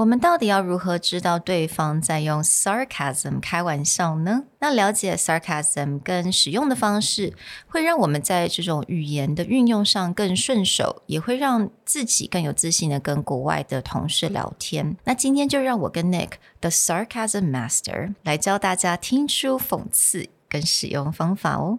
我们到底要如何知道对方在用 sarcasm 开玩笑呢？那了解 sarcasm 跟使用的方式，会让我们在这种语言的运用上更顺手，也会让自己更有自信的跟国外的同事聊天。那今天就让我跟 Nick the sarcasm master 来教大家听出讽刺跟使用方法哦。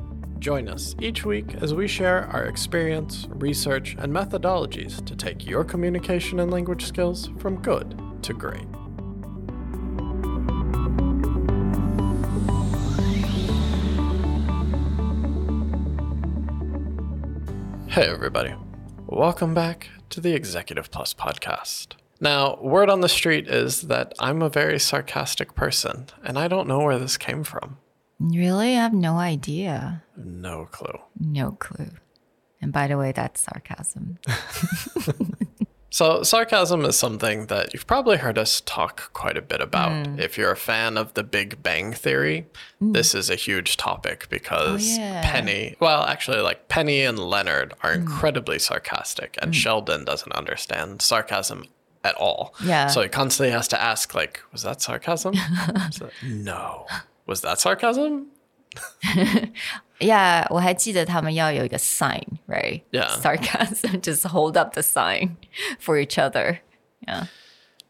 Join us each week as we share our experience, research, and methodologies to take your communication and language skills from good to great. Hey, everybody. Welcome back to the Executive Plus podcast. Now, word on the street is that I'm a very sarcastic person, and I don't know where this came from. Really? I have no idea. No clue. No clue. And by the way, that's sarcasm. So, sarcasm is something that you've probably heard us talk quite a bit about. Mm. If you're a fan of the Big Bang Theory, mm. this is a huge topic because oh, yeah. Penny, well, actually, like Penny and Leonard are mm. incredibly sarcastic, and Sheldon doesn't understand sarcasm at all. Yeah. So he constantly has to ask, like, was that sarcasm? So, no. Was that sarcasm? Yeah，我还记得他们要有一个 sign, right? Yeah. Sarcasm, just hold up the sign for each other. Yeah.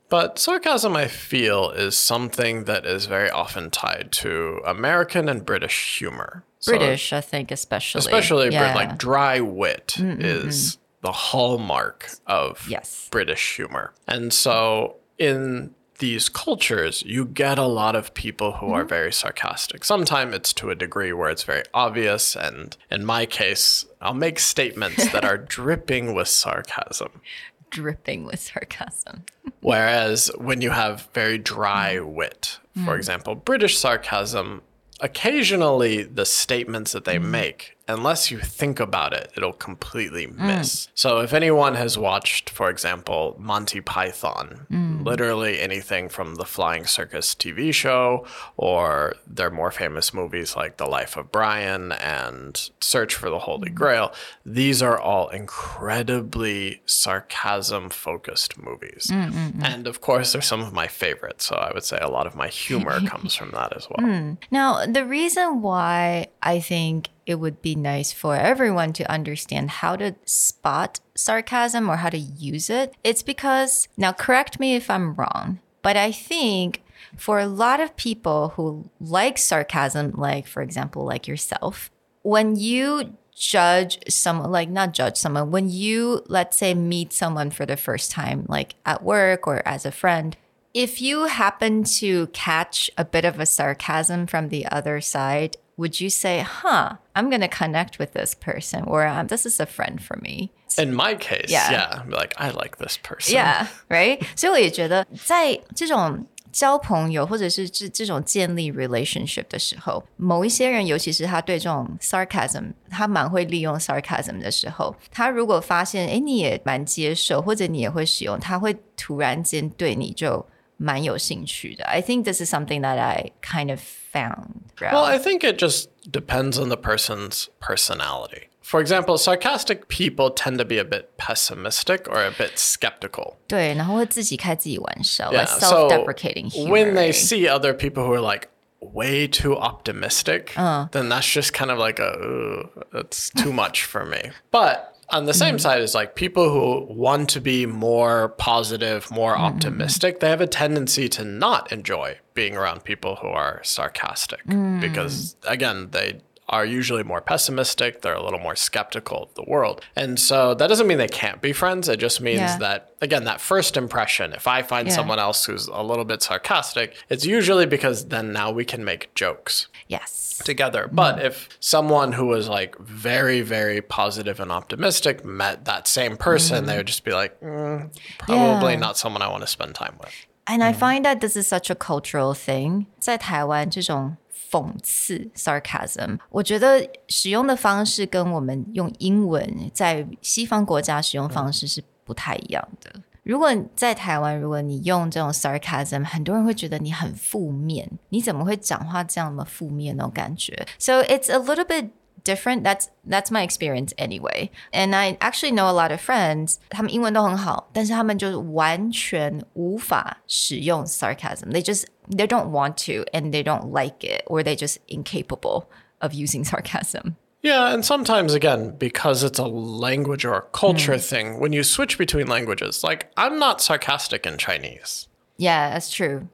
But sarcasm, I feel, is something that is very often tied to American and British humor. So British, I think, especially. especially Brit- yeah. like dry wit is the hallmark of Yes. British humor. And so in these cultures, you get a lot of people who are mm-hmm. very sarcastic. Sometimes it's to a degree where it's very obvious. And in my case, I'll make statements that are dripping with sarcasm. dripping with sarcasm. Whereas when you have very dry mm-hmm. wit, for mm. example, British sarcasm, occasionally the statements that they mm-hmm. make, unless you think about it, it'll completely mm. miss. So if anyone has watched, for example, Monty Python, mm. literally anything from the Flying Circus TV show or their more famous movies like The Life of Brian and Search for the Holy mm. Grail, these are all incredibly sarcasm focused movies. And of course, they're some of my favorites. So I would say a lot of my humor comes from that as well. Now, the reason why I think it would be nice for everyone to understand how to spot sarcasm or how to use it, it's because, now correct me if I'm wrong, but I think for a lot of people who like sarcasm, like for example, like yourself, when you judge someone, like not judge someone, when you, let's say, meet someone for the first time, like at work or as a friend, if you happen to catch a bit of a sarcasm from the other side, would you say, huh, I'm going to connect with this person or um, this is a friend for me? In my case, Yeah. yeah, I'm like I like this person. Yeah, right. 所以我也觉得，在这种交朋友或者是这这种建立 relationship 的时候，某一些人，尤其是他对这种 sarcasm，他蛮会利用 sarcasm 的时候，他如果发现，哎，你也蛮接受，或者你也会使用，他会突然间对你就 蛮有兴趣的。I think this is something that I kind of found. Well, I think it just depends on the person's personality. For example, sarcastic people tend to be a bit pessimistic or a bit skeptical. 对，然后会自己开自己玩笑 Yeah. like So self-deprecating humor. when they see other people who are like way too optimistic, then that's just kind of like a "Ugh, that's too much for me. But on the same mm-hmm. side is like people who want to be more positive, more mm-hmm. optimistic, they have a tendency to not enjoy being around people who are sarcastic mm. because again, they are usually more pessimistic. They're a little more skeptical of the world. And so that doesn't mean they can't be friends. It just means Yeah. that, again, that first impression, if I find Yeah. someone else who's a little bit sarcastic, it's usually because then now we can make jokes Yes. together. But if someone who was like very, very positive and optimistic met that same person, they would just be like, mm, probably Yeah. not someone I want to spend time with. And I find that this is such a cultural thing. 在台湾这种 讽刺 sarcasm，我觉得使用的方式跟我们用英文在西方国家使用方式是不太一样的。如果在台湾，如果你用这种 sarcasm，很多人会觉得你很负面，你怎么会讲话这样的负面那种感觉？So it's a little bit different. That's that's my experience anyway. And I actually know a lot of friends，他们英文都很好，但是他们就是完全无法使用 sarcasm. They just they don't want to and they don't like it or they just incapable of using sarcasm. Yeah, and sometimes again, because it's a language or a culture thing, when you switch between languages, like I'm not sarcastic in Chinese. Yeah, that's true.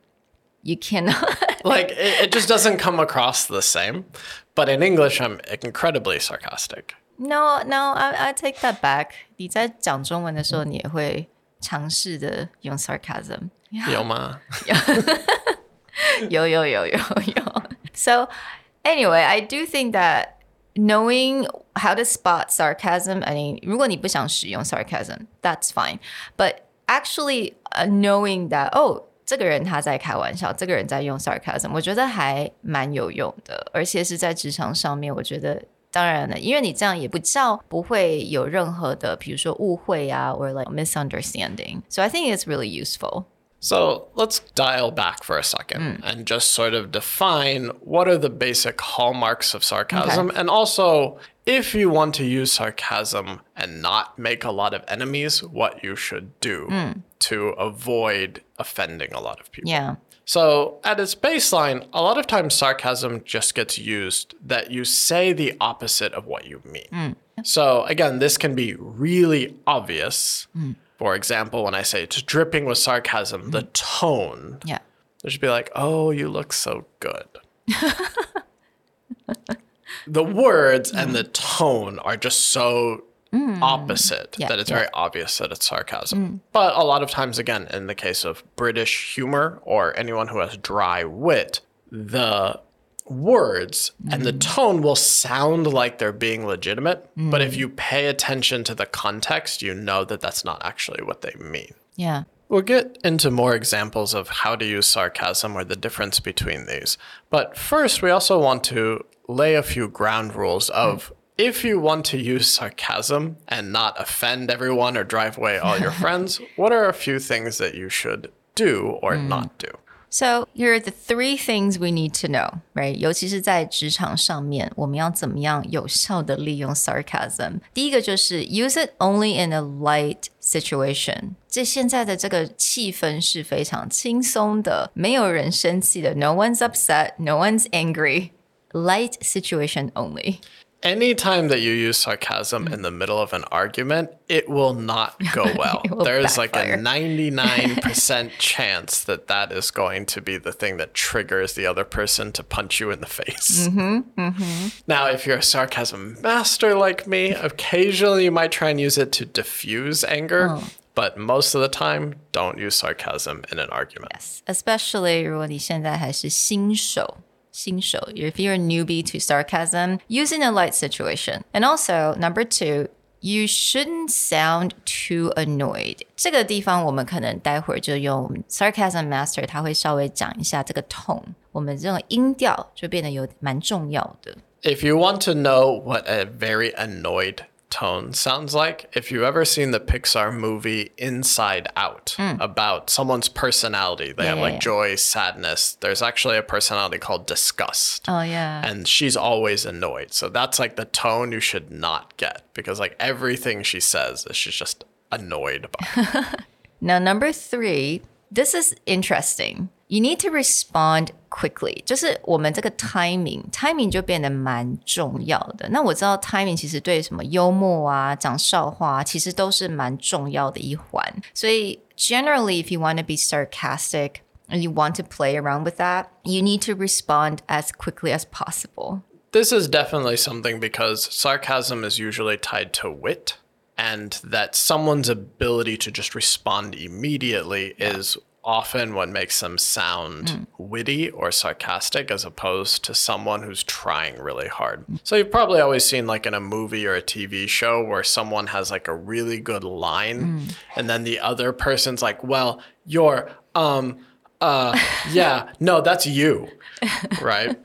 You cannot. Like it, it just doesn't come across the same. But in English, I'm incredibly sarcastic. no, no, I I take that back. 你在讲中文的时候，你也会尝试的用 sarcasm. Yoma. yo yo yo yo yo. So anyway, I do think that knowing how to spot sarcasm, I mean, 如果你不想使用 sarcasm, that's fine. But actually uh, knowing that, oh, 这个人他在开玩笑，这个人在用 sarcasm，我觉得还蛮有用的，而且是在职场上面，我觉得。当然了，因为你这样也不叫不会有任何的，比如说误会啊或者 like misunderstanding. So I think it's really useful. So let's dial back for a second hmm. and just sort of define what are the basic hallmarks of sarcasm. And also, if you want to use sarcasm and not make a lot of enemies, what you should do hmm. to avoid offending a lot of people. Yeah. So, at its baseline, a lot of times sarcasm just gets used that you say the opposite of what you mean. Hmm. So, again, this can be really obvious. For example, when I say it's dripping with sarcasm, the mm-hmm. tone, Yeah. it should be like, oh, you look so good. the words and the tone are just so mm. opposite Yeah, that it's yeah. very obvious that it's sarcasm. Mm. But a lot of times, again, in the case of British humor or anyone who has dry wit, the words and the mm-hmm. tone will sound like they're being legitimate. But if mm. you pay attention to the context, you know that that's not actually what they mean. Yeah. We'll get into more examples of how to use sarcasm or the difference between these. But first, we also want to lay a few ground rules mm. of if you want to use sarcasm and not offend everyone or drive away all your friends, what are a few things that you should do or mm. not do? So here are the three things we need to know, right? 尤其是在职场上面，我们要怎么样有效的利用 sarcasm？第一个就是 use it only in a light situation。这现在的这个气氛是非常轻松的，没有人生气的，no one's upset, no one's angry. Light situation only. Anytime that you use sarcasm in the middle of an argument, it will not go well. will There's like backfire. a 99% chance that that is going to be the thing that triggers the other person to punch you in the face. Now, if you're a sarcasm master like me, occasionally you might try and use it to diffuse anger, but most of the time, don't use sarcasm in an argument. especially 如果你现在还是新手。 新手, if you're a newbie to sarcasm, use in a light situation. And also, number two, you shouldn't sound too annoyed. 这个地方我们可能待会儿就用 sarcasm master，他会稍微讲一下这个 tone，我们这种音调就变得有蛮重要的。 If you want to know what a very annoyed tone sounds like, if you've ever seen the Pixar movie Inside Out hmm. about someone's personality, they have like yeah. joy, sadness. There's actually a personality called disgust. Oh yeah. And she's always annoyed. So that's like the tone you should not get because like everything she says is she's just annoyed about. Now, number three, this is interesting. You need to respond quickly. 就是我们这个 timing，timing 就变得蛮重要的。那我知道 timing 其实对什么幽默啊、讲笑话啊，其实都是蛮重要的一环。所以 generally, if you want to be sarcastic and you want to play around with that, you need to respond as quickly as possible. This is definitely something because sarcasm is usually tied to wit, and that someone's ability to just respond immediately is often what makes them sound witty or sarcastic as opposed to someone who's trying really hard. So you've probably always seen like in a movie or a TV show where someone has like a really good line and then the other person's like, "Well, you're um uh yeah, no, that's you." right?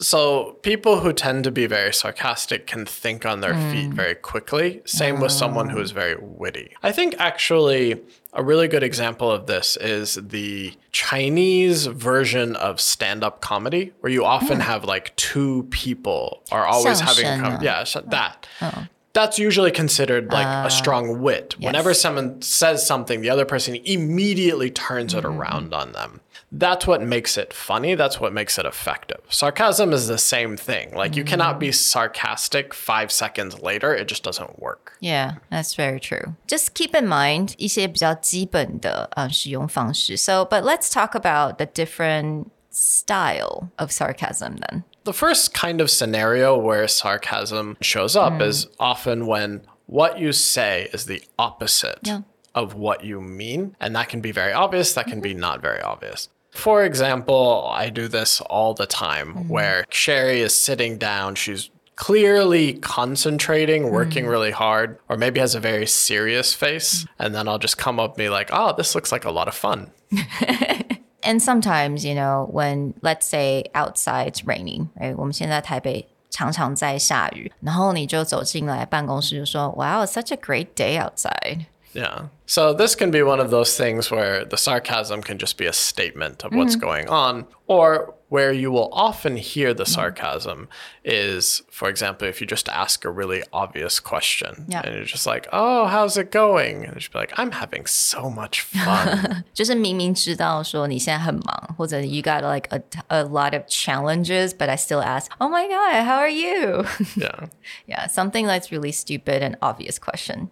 So people who tend to be very sarcastic can think on their mm. feet very quickly. Same with someone who is very witty. I think actually a really good example of this is the Chinese version of stand-up comedy, where you often mm. have like two people are always having a yeah that. Oh That's usually considered like a strong wit. Whenever someone says something, the other person immediately turns it around on them. That's what makes it funny. That's what makes it effective. Sarcasm is the same thing. Like you cannot be sarcastic five seconds later. It just doesn't work. Yeah, that's very true. Just keep in mind 一些比较基本的呃使用方式. So, but let's talk about the different style of sarcasm then. The first kind of scenario where sarcasm shows up mm. is often when what you say is the opposite Yeah. of what you mean. And that can be very obvious, that can mm-hmm. be not very obvious. For example, I do this all the time mm-hmm. where Sherry is sitting down, she's clearly concentrating, mm. working really hard, or maybe has a very serious face. Mm. And then I'll just come up and be like, oh, this looks like a lot of fun. And sometimes, you know, when let's say outside it's raining, right? 我们现在台北常常在下雨，然后你就走进来办公室就说，Wow, it's such a great day outside. Yeah. So this can be one of those things where the sarcasm can just be a statement of what's going on, or where you will often hear the sarcasm is, for example, if you just ask a really obvious question Yeah. and you're just like, oh, how's it going? And you should be like, I'm having so much fun. 就是明明知道说你现在很忙，或者 you got like a, a lot of challenges, but I still ask, Oh my god, how are you? yeah. yeah, something that's really stupid and obvious question.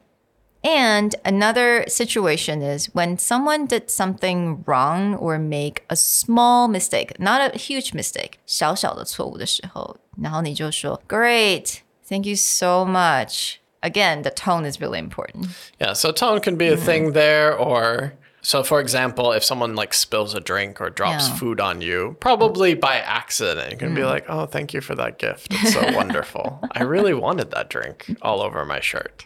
And another situation is when someone did something wrong or make a small mistake, not a huge mistake, 小小的错误的时候，然后你就说 Great, thank you so much. Again, the tone is really important. Yeah. So tone can be a thing there, or. So, for example, if someone like spills a drink or drops Yeah. food on you, probably by accident, you can be like, "Oh, thank you for that gift. It's so wonderful. I really wanted that drink all over my shirt."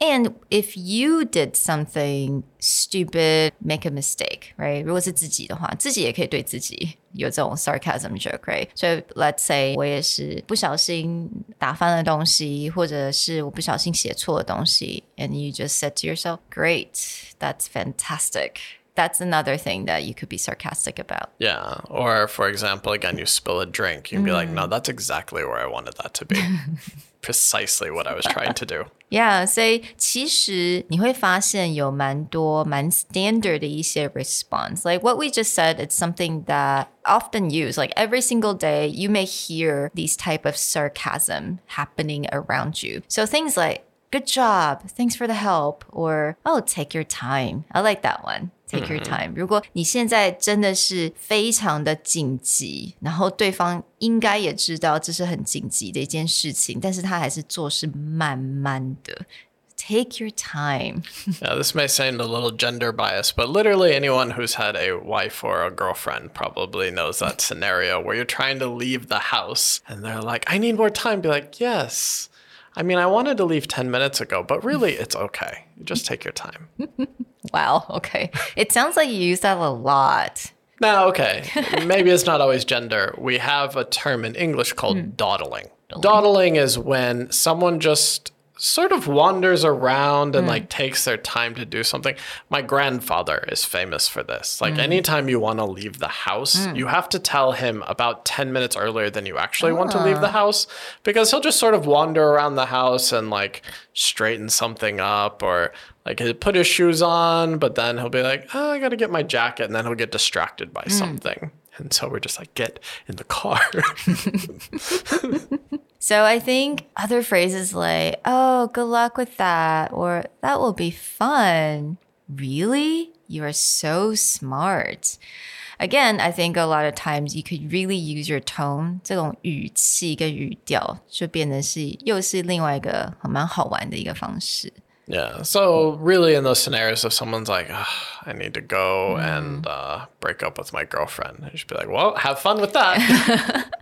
And if you did something stupid, make a mistake, right? 如果是自己的话，自己也可以对自己有这种 sarcasm joke, right? So let's say 我也是不小心打翻了东西，或者是我不小心写错了东西，and you just said to yourself, "Great, that's fantastic." That's another thing that you could be sarcastic about. Yeah. Or, for example, again, you spill a drink. You can be like, no, that's exactly where I wanted that to be. Precisely what I was trying to do. Yeah，所以其实你会发现有蛮多蛮 standard 的一些 response. Like what we just said, it's something that often used. Like every single day, you may hear these type of sarcasm happening around you. So things like "Good job," "Thanks for the help," or "Oh, take your time." I like that one. Take your time. 如果你现在真的是非常的紧急，然后对方应该也知道这是很紧急的一件事情，但是他还是做事慢慢的。Take your time. Yeah, this may sound a little gender biased, but literally anyone who's had a wife or a girlfriend probably knows that scenario where you're trying to leave the house and they're like, I need more time. Be like, yes. I mean, I wanted to leave 10 minutes ago, but really, it's okay. Just take your time. Wow. Okay. It sounds like you use that a lot. Now, okay, maybe it's not always gender. We have a term in English called hmm. dawdling. Dawdling is when someone just sort of wanders around and hmm. like takes their time to do something. My grandfather is famous for this. Like hmm. anytime you want to leave the house, hmm. you have to tell him about 10 minutes earlier than you actually want to leave the ah. house because he'll just sort of wander around the house and like straighten something up or like he'll put his shoes on, but then he'll be like, oh, I got to get my jacket. And then he'll get distracted by something. And so we're just like, get in the car. So I think other phrases like, oh, good luck with that, or that will be fun. Really? You are so smart. again, I think a lot of times you could really use your tone 这种语气跟语调，就变成是又是另外一个很蛮好玩的一个方式。 Yeah. So really, in those scenarios, if someone's like, "Ah, "I need to go and uh, break up with my girlfriend," I should be like, "Well, have fun with that."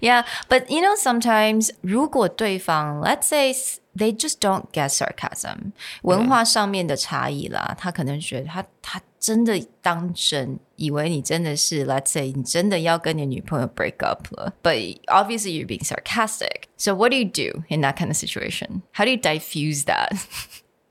Yeah, but you know, sometimes 如果对方 let's say s- they just don't get sarcasm，文化上面的差异啦，他可能觉得他他真的当真，以为你真的是 let's say 你真的要跟你女朋友 break up 了，but obviously you're being sarcastic. So what do you do in that kind of situation? How do you diffuse that?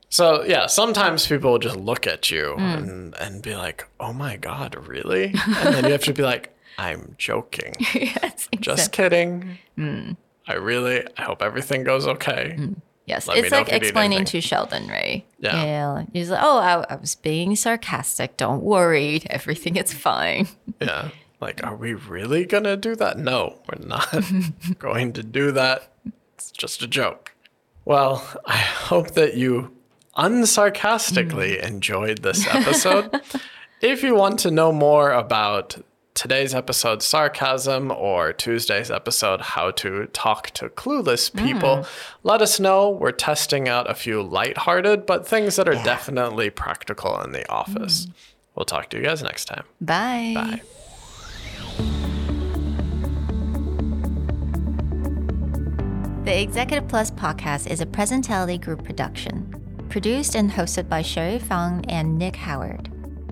so yeah, sometimes people will just look at you and and be like, "Oh my god, really?" and then you have to be like, "I'm joking. yes, Just kidding. Mm. I really, I hope everything goes okay." Mm. Yes, Let it's like if you need explaining to Sheldon, right? Yeah. He's like, oh, I, I was being sarcastic. Don't worry. Everything is fine. Yeah. Like, are we really gonna do that? No, we're not going to do that. It's just a joke. Well, I hope that you unsarcastically mm. enjoyed this episode. if you want to know more about today's episode, sarcasm, or Tuesday's episode, how to talk to clueless hmm. people, let us know. We're testing out a few lighthearted, but things that are definitely practical in the office. Hmm. We'll talk to you guys next time. Bye. Bye. The Executive Plus podcast is a Presentality Group production, produced and hosted by Sherry Fang and Nick Howard.